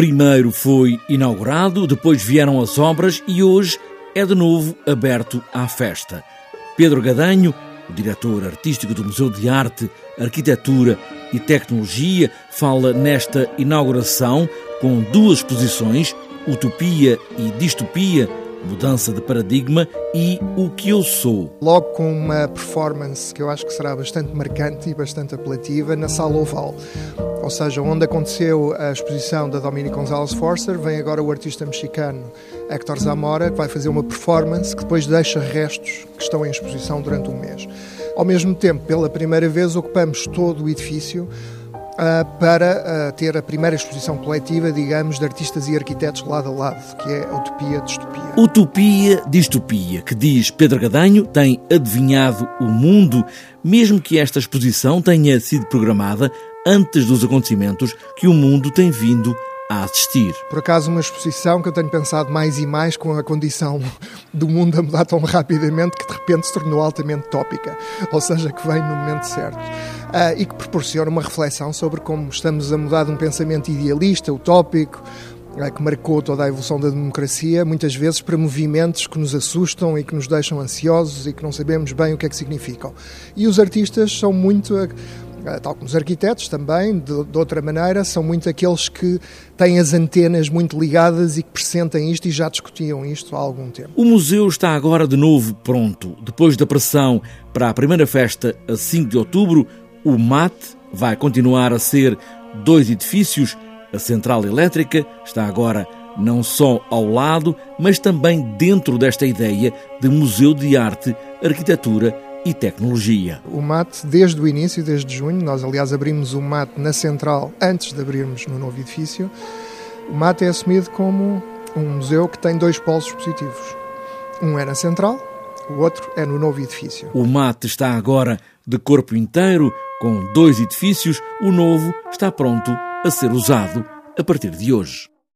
Primeiro foi inaugurado, depois vieram as obras e hoje é de novo aberto à festa. Pedro Gadanho, o diretor artístico do Museu de Arte, Arquitetura e Tecnologia, fala nesta inauguração com duas exposições, Utopia e Distopia, mudança de paradigma e o que eu sou. Logo com uma performance que eu acho que será bastante marcante e bastante apelativa na Sala Oval. Ou seja, onde aconteceu a exposição da Dominique Gonzalez Forcer, vem agora o artista mexicano Héctor Zamora, que vai fazer uma performance que depois deixa restos que estão em exposição durante um mês. Ao mesmo tempo, pela primeira vez, ocupamos todo o edifício para uh, ter a primeira exposição coletiva, digamos, de artistas e arquitetos lado a lado, que é a Utopia Distopia. Utopia Distopia, que diz Pedro Gadanho, tem adivinhado o mundo, mesmo que esta exposição tenha sido programada antes dos acontecimentos que o mundo tem vindo assistir. Por acaso, uma exposição que eu tenho pensado mais e mais com a condição do mundo a mudar tão rapidamente que de repente se tornou altamente tópica, ou seja, que vem no momento certo. Uh, e que proporciona uma reflexão sobre como estamos a mudar de um pensamento idealista, utópico, ah, que marcou toda a evolução da democracia, muitas vezes para movimentos que nos assustam e que nos deixam ansiosos e que não sabemos bem o que é que significam. E os artistas são muito eh, tal como os arquitetos também, de, de, outra maneira, são muito aqueles que têm as antenas muito ligadas e que pressentem isto e já discutiam isto há algum tempo. O museu está agora de novo pronto. Depois da pressão para a primeira festa a 5 de outubro, o MAT vai continuar a ser dois edifícios. A central elétrica está agora não só ao lado, mas também dentro desta ideia de museu de arte, arquitetura e tecnologia. O MAT, desde o início, desde junho, nós aliás abrimos o MAT na central antes de abrirmos no novo edifício, o MAT é assumido como um museu que tem dois polos positivos. Um é na central, o outro é no novo edifício. O MAT está agora de corpo inteiro, com dois edifícios, o novo está pronto a ser usado a partir de hoje.